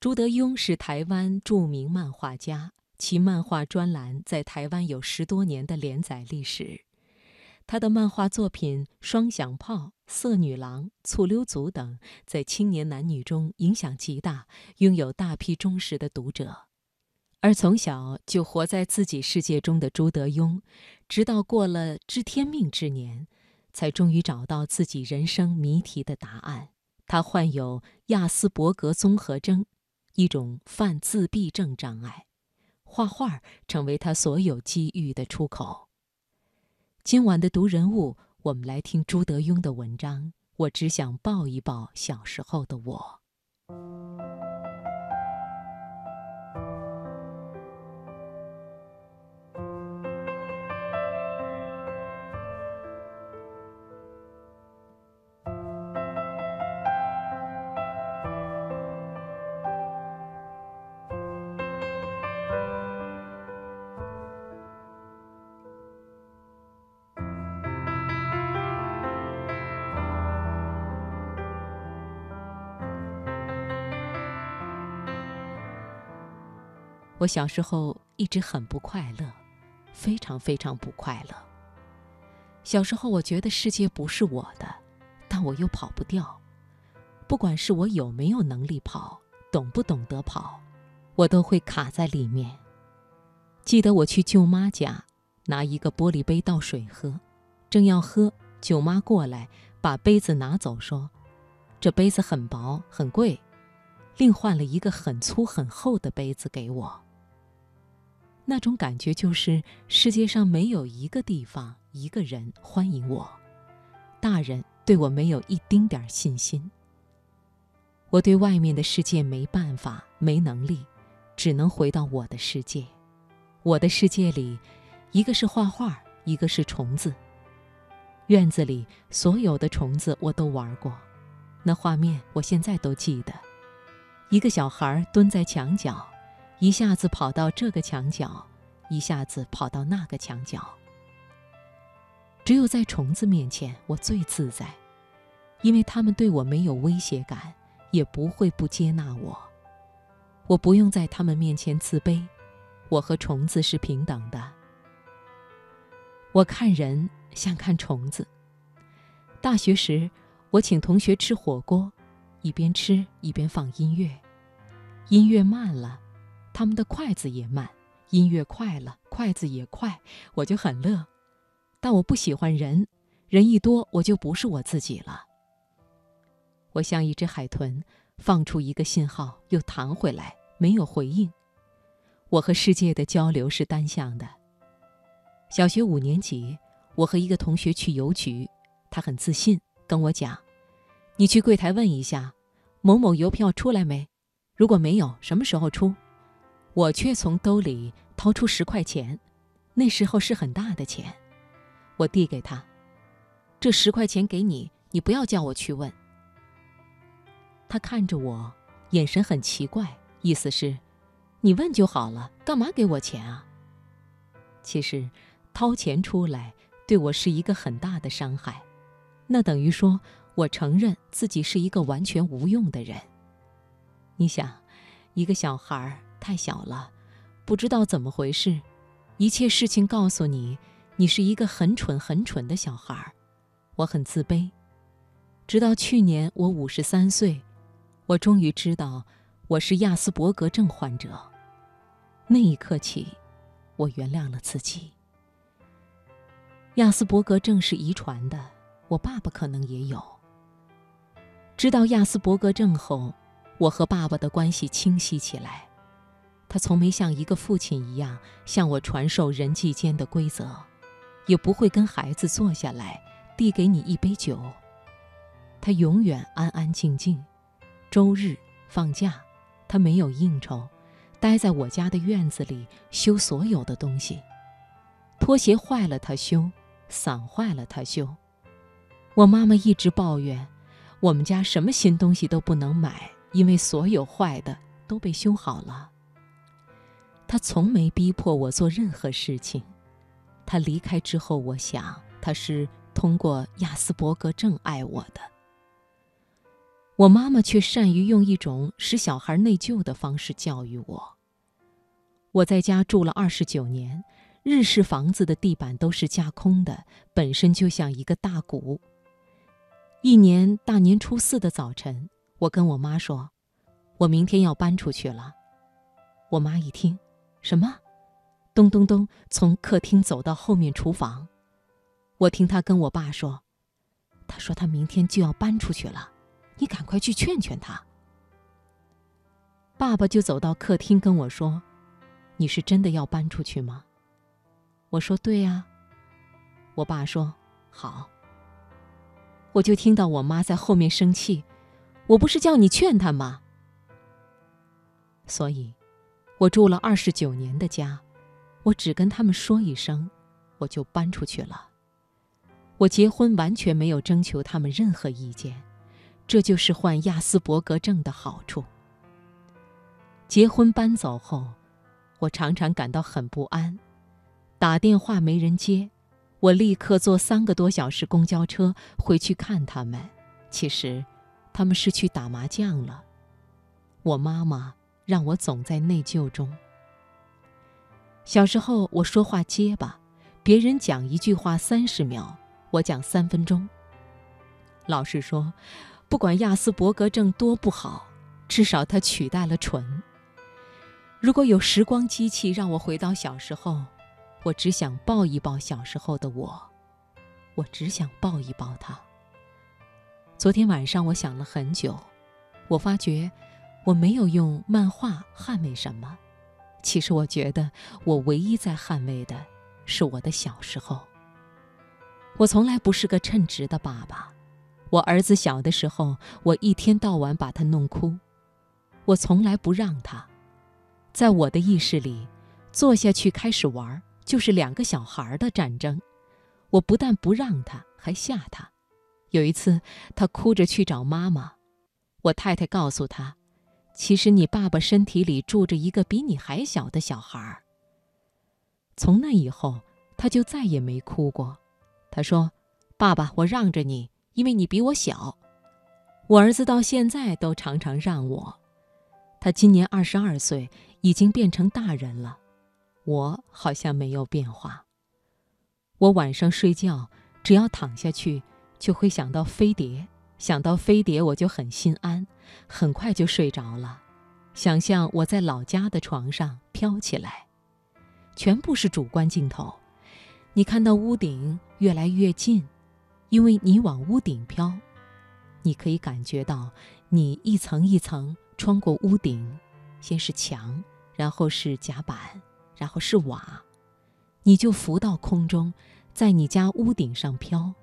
朱德庸是台湾著名漫画家，其漫画专栏在台湾有十多年的连载历史。他的漫画作品《双响炮》《色女郎》《醋溜族》等，在青年男女中影响极大，拥有大批忠实的读者。而从小就活在自己世界中的朱德庸，直到过了知天命之年，才终于找到自己人生谜题的答案。他患有亚斯伯格综合征。一种犯自闭症障碍，画画成为他所有机遇的出口。今晚的读人物，我们来听朱德庸的文章。我只想抱一抱小时候的我。我小时候一直很不快乐，非常非常不快乐。小时候我觉得世界不是我的，但我又跑不掉。不管是我有没有能力跑，懂不懂得跑，我都会卡在里面。记得我去舅妈家，拿一个玻璃杯倒水喝，正要喝，舅妈过来把杯子拿走，说：“这杯子很薄，很贵。”另换了一个很粗很厚的杯子给我。那种感觉就是世界上没有一个地方、一个人欢迎我，大人对我没有一丁点儿信心。我对外面的世界没办法、没能力，只能回到我的世界。我的世界里，一个是画画，一个是虫子。院子里所有的虫子我都玩过，那画面我现在都记得。一个小孩蹲在墙角。一下子跑到这个墙角，一下子跑到那个墙角。只有在虫子面前，我最自在，因为他们对我没有威胁感，也不会不接纳我。我不用在他们面前自卑，我和虫子是平等的。我看人像看虫子。大学时，我请同学吃火锅，一边吃一边放音乐，音乐慢了。他们的筷子也慢，音乐快了，筷子也快，我就很乐。但我不喜欢人，人一多我就不是我自己了。我像一只海豚，放出一个信号又弹回来，没有回应。我和世界的交流是单向的。小学五年级，我和一个同学去邮局，他很自信跟我讲：“你去柜台问一下，某某邮票出来没？如果没有，什么时候出？”我却从兜里掏出十块钱，那时候是很大的钱，我递给他，这十块钱给你，你不要叫我去问。他看着我，眼神很奇怪，意思是，你问就好了，干嘛给我钱啊？其实，掏钱出来对我是一个很大的伤害，那等于说我承认自己是一个完全无用的人。你想，一个小孩儿。太小了，不知道怎么回事，一切事情告诉你，你是一个很蠢很蠢的小孩。我很自卑，直到去年我五十三岁，我终于知道我是亚斯伯格症患者。那一刻起，我原谅了自己。亚斯伯格症是遗传的，我爸爸可能也有。知道亚斯伯格症后，我和爸爸的关系清晰起来。他从没像一个父亲一样向我传授人际间的规则，也不会跟孩子坐下来递给你一杯酒。他永远安安静静。周日放假，他没有应酬，待在我家的院子里修所有的东西。拖鞋坏了他修，伞坏了他修。我妈妈一直抱怨，我们家什么新东西都不能买，因为所有坏的都被修好了。他从没逼迫我做任何事情。他离开之后，我想他是通过亚斯伯格症爱我的。我妈妈却善于用一种使小孩内疚的方式教育我。我在家住了二十九年，日式房子的地板都是架空的，本身就像一个大鼓。一年大年初四的早晨，我跟我妈说：“我明天要搬出去了。”我妈一听，什么？咚咚咚，从客厅走到后面厨房。我听他跟我爸说：“他说他明天就要搬出去了，你赶快去劝劝他。”爸爸就走到客厅跟我说：“你是真的要搬出去吗？”我说：“对呀。”我爸说：“好。”我就听到我妈在后面生气：“我不是叫你劝他吗？”所以，我住了二十九年的家，我只跟他们说一声，我就搬出去了。我结婚完全没有征求他们任何意见，这就是患亚斯伯格症的好处。结婚搬走后，我常常感到很不安，打电话没人接。我立刻坐三个多小时公交车回去看他们，其实，他们是去打麻将了。我妈妈让我总在内疚中。小时候我说话结巴，别人讲一句话三十秒，我讲三分钟。老师说，不管亚斯伯格症多不好，至少它取代了蠢。如果有时光机器让我回到小时候。我只想抱一抱小时候的我，我只想抱一抱他。昨天晚上我想了很久，我发觉我没有用漫画捍卫什么。其实我觉得我唯一在捍卫的是我的小时候。我从来不是个称职的爸爸。我儿子小的时候，我一天到晚把他弄哭，我从来不让他。在我的意识里，坐下去开始玩。就是两个小孩的战争，我不但不让他，还吓他。有一次，他哭着去找妈妈，我太太告诉他：“其实你爸爸身体里住着一个比你还小的小孩儿。”从那以后，他就再也没哭过。他说：“爸爸，我让着你，因为你比我小。”我儿子到现在都常常让我。他今年二十二岁，已经变成大人了。我好像没有变化。我晚上睡觉，只要躺下去，就会想到飞碟，想到飞碟我就很心安，很快就睡着了。想象我在老家的床上飘起来，全部是主观镜头。你看到屋顶越来越近，因为你往屋顶飘，你可以感觉到你一层一层穿过屋顶，先是墙，然后是甲板。然后是瓦，你就浮到空中，在你家屋顶上飘，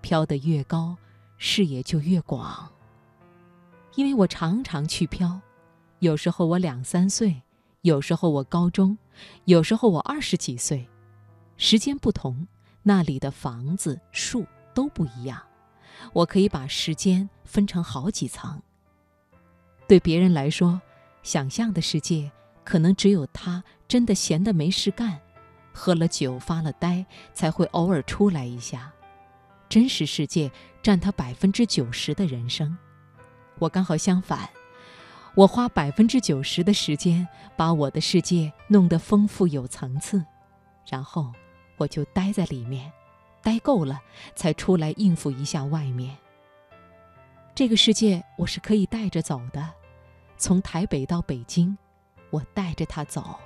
飘得越高，视野就越广。因为我常常去飘，有时候我两三岁，有时候我高中，有时候我二十几岁，时间不同，那里的房子、树都不一样。我可以把时间分成好几层。对别人来说，想象的世界。可能只有他真的闲得没事干，喝了酒发了呆，才会偶尔出来一下。真实世界占他百分之九十的人生，我刚好相反，我花百分之九十的时间把我的世界弄得丰富有层次，然后我就待在里面，待够了才出来应付一下外面。这个世界我是可以带着走的，从台北到北京。我带着他走。